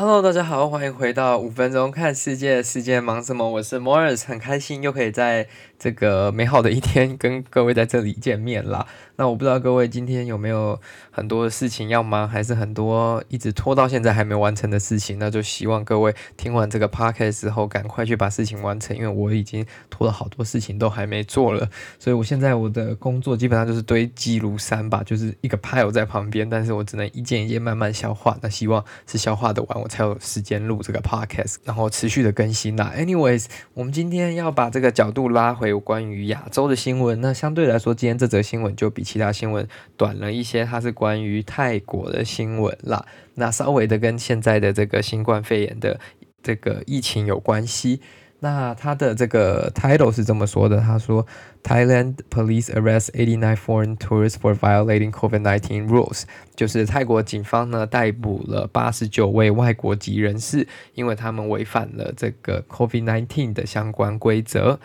Hello，大家好，欢迎回到五分钟看世界，世界忙什么？我是 Morris，很开心又可以在这个美好的一天跟各位在这里见面了。那我不知道各位今天有没有很多的事情要忙，还是很多一直拖到现在还没完成的事情？那就希望各位听完这个 podcast 之后，赶快去把事情完成，因为我已经拖了好多事情都还没做了。所以我现在我的工作基本上就是堆积如山吧，就是一个 pile 在旁边，但是我只能一件一件慢慢消化。那希望是消化的完，我才有时间录这个 podcast，然后持续的更新啦。Anyways，我们今天要把这个角度拉回关于亚洲的新闻。那相对来说，今天这则新闻就比其他新闻短了一些，它是关于泰国的新闻啦。那稍微的跟现在的这个新冠肺炎的这个疫情有关系。那它的这个 title 是这么说的，他说：Thailand police arrest 89 foreign tourists for violating COVID-19 rules，就是泰国警方呢逮捕了八十九位外国籍人士，因为他们违反了这个 COVID-19 的相关规则。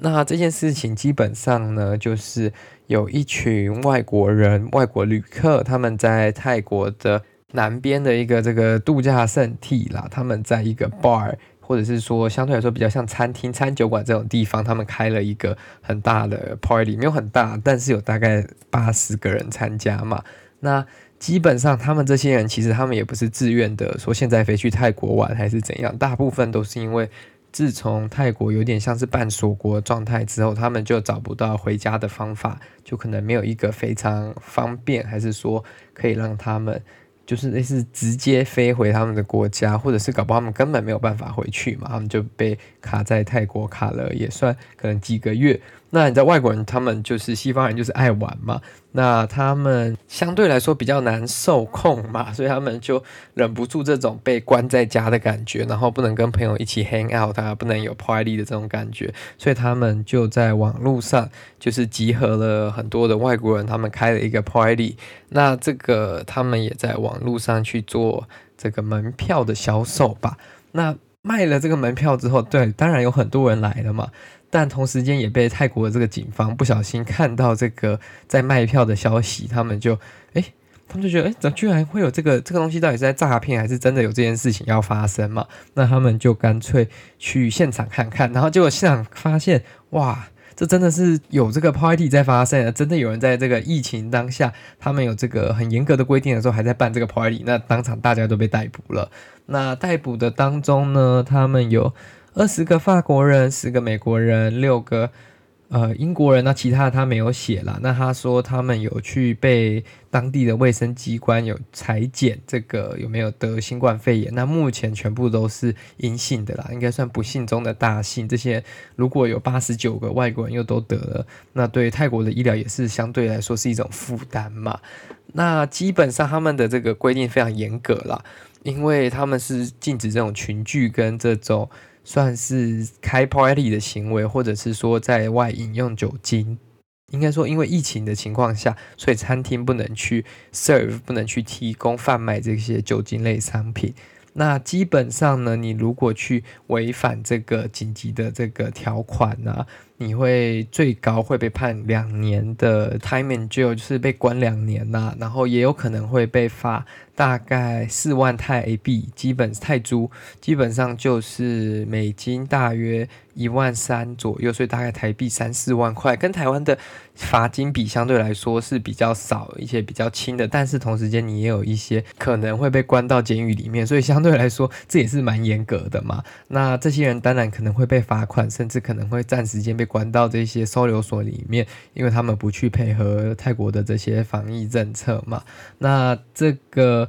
那这件事情基本上呢，就是有一群外国人、外国旅客，他们在泰国的南边的一个这个度假胜地啦，他们在一个 bar，或者是说相对来说比较像餐厅、餐酒馆这种地方，他们开了一个很大的 party，没有很大，但是有大概八十个人参加嘛。那基本上他们这些人其实他们也不是自愿的，说现在飞去泰国玩还是怎样，大部分都是因为。自从泰国有点像是半锁国状态之后，他们就找不到回家的方法，就可能没有一个非常方便，还是说可以让他们就是类似直接飞回他们的国家，或者是搞不好他们根本没有办法回去嘛，他们就被卡在泰国卡了，也算可能几个月。那你知道外国人他们就是西方人，就是爱玩嘛。那他们相对来说比较难受控嘛，所以他们就忍不住这种被关在家的感觉，然后不能跟朋友一起 hang out，啊，不能有 party 的这种感觉，所以他们就在网络上就是集合了很多的外国人，他们开了一个 party。那这个他们也在网络上去做这个门票的销售吧。那卖了这个门票之后，对，当然有很多人来了嘛。但同时间也被泰国的这个警方不小心看到这个在卖票的消息，他们就哎，他们就觉得哎，怎么居然会有这个这个东西？到底是在诈骗还是真的有这件事情要发生嘛？那他们就干脆去现场看看，然后结果现场发现，哇，这真的是有这个 party 在发生啊，真的有人在这个疫情当下，他们有这个很严格的规定的时候还在办这个 party，那当场大家都被逮捕了。那逮捕的当中呢，他们有。二十个法国人，十个美国人，六个呃英国人，那其他的他没有写啦。那他说他们有去被当地的卫生机关有裁剪，这个有没有得新冠肺炎？那目前全部都是阴性的啦，应该算不幸中的大幸。这些如果有八十九个外国人又都得了，那对泰国的医疗也是相对来说是一种负担嘛。那基本上他们的这个规定非常严格啦，因为他们是禁止这种群聚跟这种。算是开 party 的行为，或者是说在外饮用酒精，应该说因为疫情的情况下，所以餐厅不能去 serve，不能去提供贩卖这些酒精类商品。那基本上呢，你如果去违反这个紧急的这个条款呢、你会最高会被判两年的 time in jail，就是被关两年呐、然后也有可能会被罚。大概四万泰币，基本泰铢，基本上就是美金大约一万三左右，所以大概台币三四万块，跟台湾的罚金比相对来说是比较少一些，比较轻的。但是同时间你也有一些可能会被关到监狱里面，所以相对来说这也是蛮严格的嘛。那这些人当然可能会被罚款，甚至可能会暂时间被关到这些收留所里面，因为他们不去配合泰国的这些防疫政策嘛。那这个。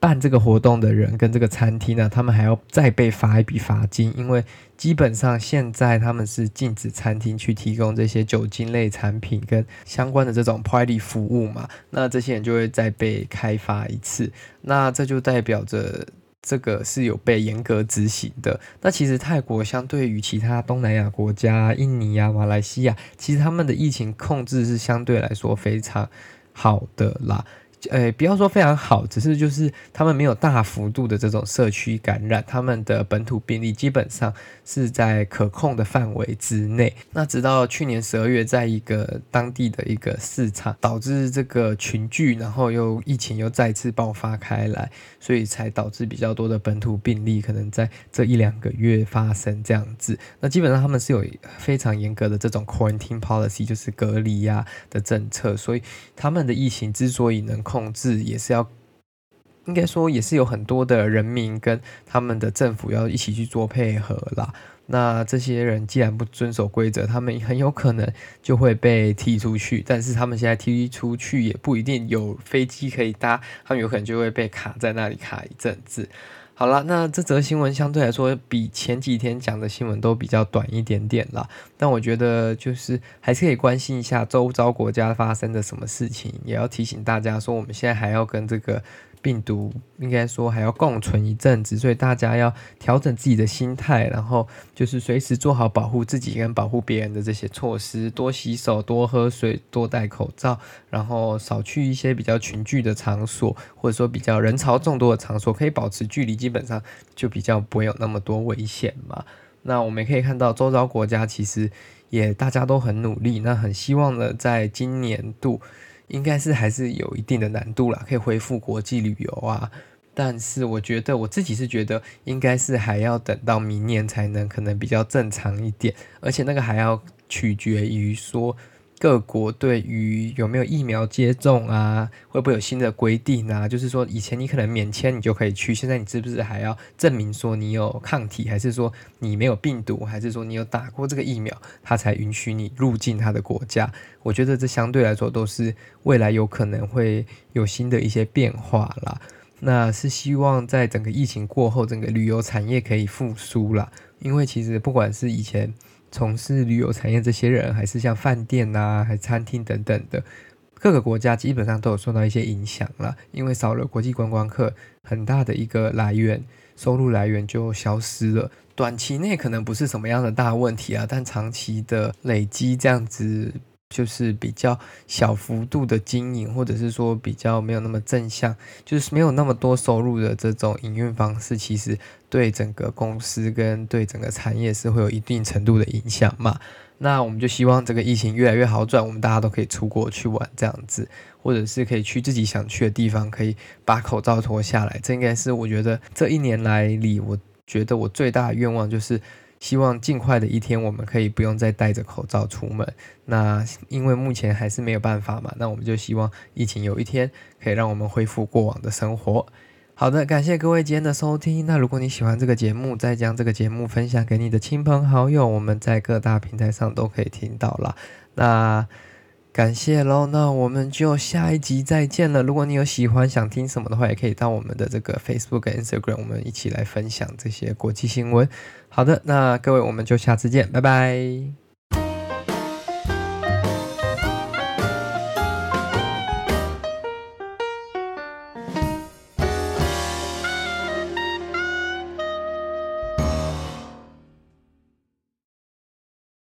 办这个活动的人跟这个餐厅呢，他们还要再被罚一笔罚金，因为基本上现在他们是禁止餐厅去提供这些酒精类产品跟相关的这种 party 服务嘛，那这些人就会再被开罚一次，那这就代表着这个是有被严格执行的。那其实泰国相对于其他东南亚国家，印尼啊、马来西亚，其实他们的疫情控制是相对来说非常好的啦。呃，不要说非常好，只是就是他们没有大幅度的这种社区感染，他们的本土病例基本上是在可控的范围之内。那直到去年十二月，在一个当地的一个市场导致这个群聚，然后又疫情又再次爆发开来，所以才导致比较多的本土病例可能在这一两个月发生这样子。那基本上他们是有非常严格的这种 quarantine policy，就是隔离呀的政策，所以他们的疫情之所以能控制也是要，应该说也是有很多的人民跟他们的政府要一起去做配合啦。那这些人既然不遵守规则，他们很有可能就会被踢出去。但是他们现在踢出去也不一定有飞机可以搭，他们有可能就会被卡在那里卡一阵子。好了，那这则新闻相对来说比前几天讲的新闻都比较短一点点啦。但我觉得就是还是可以关心一下周遭国家发生的什么事情，也要提醒大家说，我们现在还要跟这个。病毒应该说还要共存一阵子，所以大家要调整自己的心态，然后就是随时做好保护自己跟保护别人的这些措施，多洗手、多喝水、多戴口罩，然后少去一些比较群聚的场所，或者说比较人潮众多的场所，可以保持距离，基本上就比较不会有那么多危险嘛。那我们也可以看到，周遭国家其实也大家都很努力，那很希望呢，在今年度。应该是还是有一定的难度啦，可以恢复国际旅游啊，但是我觉得我自己是觉得应该是还要等到明年才能可能比较正常一点，而且那个还要取决于说。各国对于有没有疫苗接种啊，会不会有新的规定啊？就是说，以前你可能免签你就可以去，现在你是不是还要证明说你有抗体，还是说你没有病毒，还是说你有打过这个疫苗，它才允许你入境他的国家？我觉得这相对来说都是未来有可能会有新的一些变化啦。那是希望在整个疫情过后，整个旅游产业可以复苏啦。因为其实不管是以前。从事旅游产业这些人，还是像饭店啊，还餐厅等等的，各个国家基本上都有受到一些影响了。因为少了国际观光客，很大的一个来源，收入来源就消失了。短期内可能不是什么样的大问题啊，但长期的累积这样子。就是比较小幅度的经营，或者是说比较没有那么正向，就是没有那么多收入的这种营运方式，其实对整个公司跟对整个产业是会有一定程度的影响嘛。那我们就希望这个疫情越来越好转，我们大家都可以出国去玩这样子，或者是可以去自己想去的地方，可以把口罩脱下来。这应该是我觉得这一年来里，我觉得我最大的愿望就是。希望尽快的一天，我们可以不用再戴着口罩出门。那因为目前还是没有办法嘛，那我们就希望疫情有一天可以让我们恢复过往的生活。好的，感谢各位今天的收听。那如果你喜欢这个节目，再将这个节目分享给你的亲朋好友，我们在各大平台上都可以听到了。那。感谢喽，那我们就下一集再见了。如果你有喜欢想听什么的话，也可以到我们的这个 Facebook 跟 Instagram，我们一起来分享这些国际新闻。好的，那各位我们就下次见，拜拜。